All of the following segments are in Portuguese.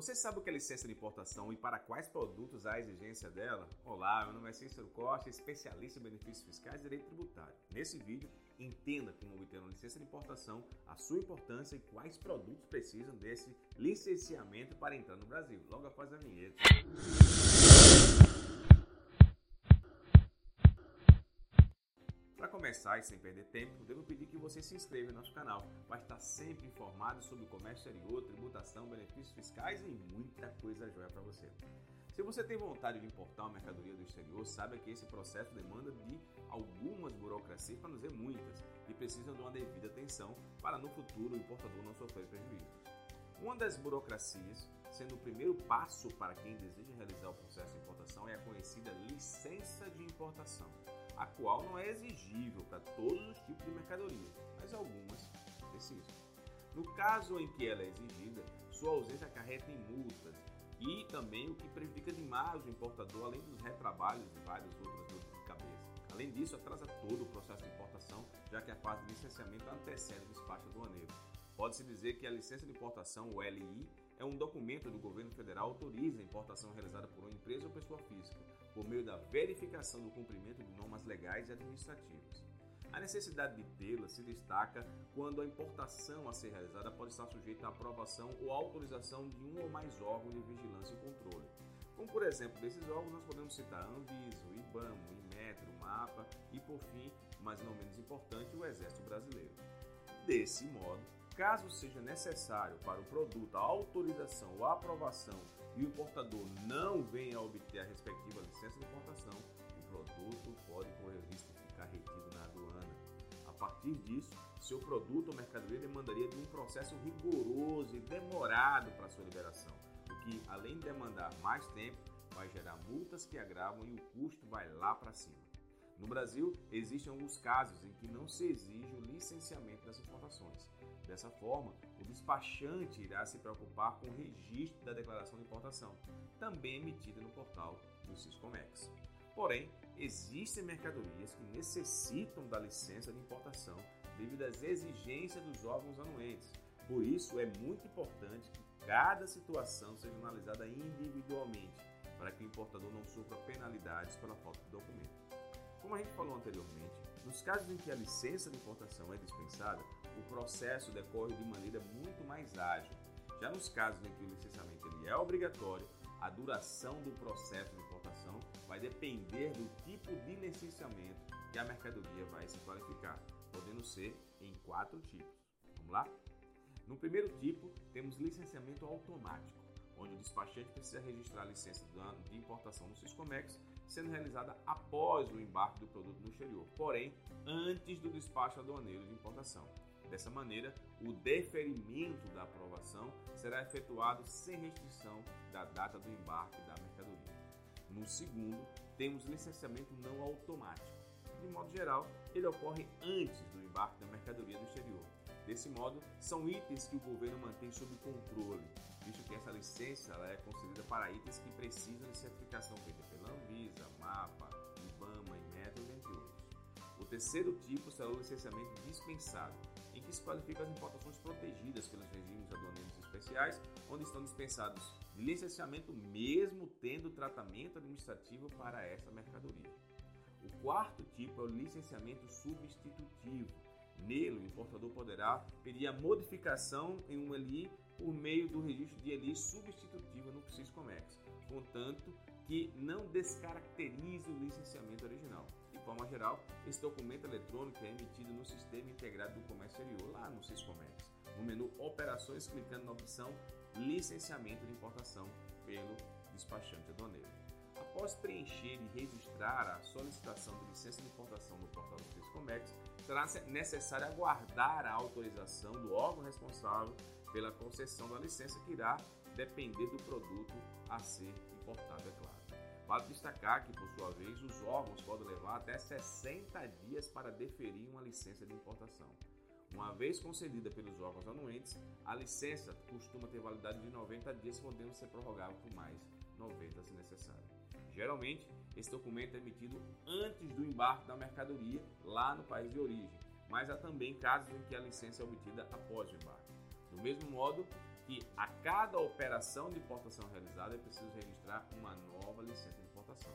Você sabe o que é licença de importação e para quais produtos há exigência dela? Olá, meu nome é Cícero Costa, especialista em benefícios fiscais e direito tributário. Nesse vídeo, entenda como obter uma licença de importação, a sua importância e quais produtos precisam desse licenciamento para entrar no Brasil. Logo após a vinheta. Começar e sem perder tempo, devo pedir que você se inscreva em nosso canal para estar sempre informado sobre o comércio exterior, tributação, benefícios fiscais e muita coisa jóia para você. Se você tem vontade de importar uma mercadoria do exterior, saiba que esse processo demanda de algumas burocracias, para não dizer muitas, que precisam de uma devida atenção para no futuro o importador não sofrer prejuízos. Uma das burocracias, sendo o primeiro passo para quem deseja realizar o processo de importação, é a conhecida licença de importação a qual não é exigível para todos os tipos de mercadorias, mas algumas precisam. No caso em que ela é exigida, sua ausência acarreta em multas e também o que prejudica demais o importador, além dos retrabalhos e várias outras dores de cabeça. Além disso, atrasa todo o processo de importação, já que a fase de licenciamento antecede o despacho aduaneiro. Pode-se dizer que a licença de importação, o LI, é um documento do governo federal que autoriza a importação realizada por uma empresa ou por meio da verificação do cumprimento de normas legais e administrativas. A necessidade de tê-la se destaca quando a importação a ser realizada pode estar sujeita à aprovação ou autorização de um ou mais órgãos de vigilância e controle. Como, por exemplo, desses órgãos nós podemos citar a Anvisa, o IBAMA, o Inmetro, o MAPA e, por fim, mas não menos importante, o Exército Brasileiro. Desse modo, Caso seja necessário para o produto a autorização ou a aprovação e o importador não venha a obter a respectiva licença de importação, o produto pode correr o risco de ficar retido na aduana. A partir disso, seu produto ou mercadoria demandaria de um processo rigoroso e demorado para sua liberação, o que, além de demandar mais tempo, vai gerar multas que agravam e o custo vai lá para cima. No Brasil, existem alguns casos em que não se exige o licenciamento das importações. Dessa forma, o despachante irá se preocupar com o registro da declaração de importação, também emitida no portal do Siscomex. Porém, existem mercadorias que necessitam da licença de importação devido às exigências dos órgãos anuentes. Por isso, é muito importante que cada situação seja analisada individualmente, para que o importador não sofra penalidades pela falta de documento. Como a gente falou anteriormente, nos casos em que a licença de importação é dispensada, o processo decorre de maneira muito mais ágil. Já nos casos em que o licenciamento ele é obrigatório, a duração do processo de importação vai depender do tipo de licenciamento que a mercadoria vai se qualificar, podendo ser em quatro tipos. Vamos lá? No primeiro tipo, temos licenciamento automático, onde o despachante precisa registrar a licença de importação no Siscomex sendo realizada após o embarque do produto no exterior, porém antes do despacho aduaneiro de importação. Dessa maneira, o deferimento da aprovação será efetuado sem restrição da data do embarque da mercadoria. No segundo, temos licenciamento não automático. De modo geral, ele ocorre antes do embarque da mercadoria do exterior. Desse modo, são itens que o governo mantém sob controle, visto que essa licença é concedida para itens que precisam de certificação feita pela Anvisa, MAPA, IBAMA e métodos, entre outros. O terceiro tipo será o licenciamento dispensado, em que se qualificam as importações protegidas pelos regimes aduaneiros especiais, onde estão dispensados de licenciamento mesmo tendo tratamento administrativo para essa mercadoria. O quarto tipo é o licenciamento substitutivo. Nele, o importador poderá pedir a modificação em um LI por meio do registro de ELI substitutiva no Siscomex, contanto que não descaracterize o licenciamento original. De forma geral, esse documento eletrônico é emitido no Sistema Integrado do Comércio Exterior, lá no Siscomex, no menu Operações, clicando na opção Licenciamento de Importação pelo despachante aduaneiro. Após preencher e registrar a solicitação de licença de importação no portal do Siscomex, será necessário aguardar a autorização do órgão responsável pela concessão da licença que irá depender do produto a ser importado, é claro. Vale destacar que, por sua vez, os órgãos podem levar até 60 dias para deferir uma licença de importação. Uma vez concedida pelos órgãos anuentes, a licença costuma ter validade de 90 dias, podendo ser prorrogável por mais 90 se necessário. Geralmente, esse documento é emitido antes do embarque da mercadoria lá no país de origem, mas há também casos em que a licença é obtida após o embarque. Do mesmo modo que a cada operação de importação realizada é preciso registrar uma nova licença de importação.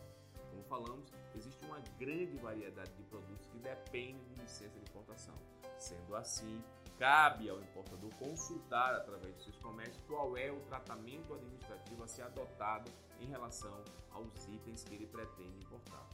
Como falamos, existe uma grande variedade de produtos que dependem de licença de importação. Sendo assim, cabe ao importador consultar através de seus comércios qual é o tratamento administrativo a ser adotado em relação aos itens que ele pretende importar.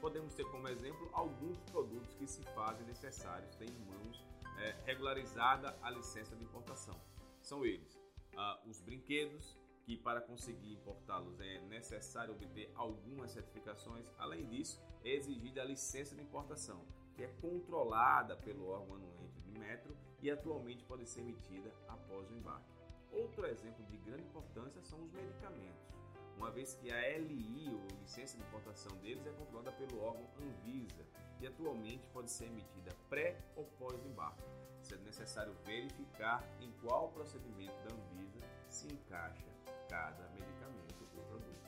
Podemos ter como exemplo alguns produtos que se fazem necessários ter em mãos é, regularizada a licença de importação. São eles ah, os brinquedos, que para conseguir importá-los é necessário obter algumas certificações. Além disso, é exigida a licença de importação, que é controlada pelo órgão anuente de metro e atualmente pode ser emitida após o embarque. Outro exemplo de grande importância são os medicamentos, uma vez que a LI, ou licença de importação deles, é controlada pelo órgão Anvisa e atualmente pode ser emitida pré ou pós-embarque, sendo necessário verificar em qual procedimento da Anvisa se encaixa cada medicamento ou produto.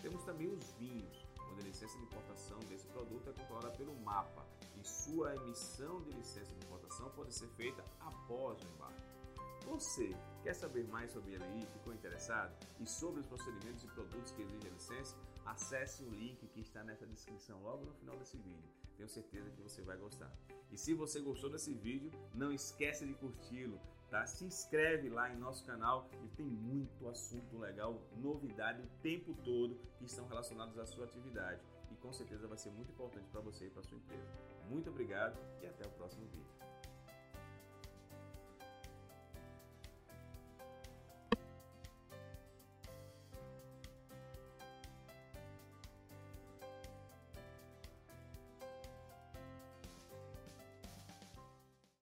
Temos também os vinhos, onde a licença de importação desse produto é controlada pelo MAPA e sua emissão de licença de importação pode ser feita após o embarque. Você quer saber mais sobre a LI, ficou interessado? E sobre os procedimentos e produtos que exigem licença? Acesse o link que está nessa descrição logo no final desse vídeo. Tenho certeza que você vai gostar. E se você gostou desse vídeo, não esquece de curti-lo, tá? Se inscreve lá em nosso canal e tem muito assunto legal, novidade o tempo todo que estão relacionados à sua atividade e com certeza vai ser muito importante para você e para sua empresa. Muito obrigado e até o próximo vídeo.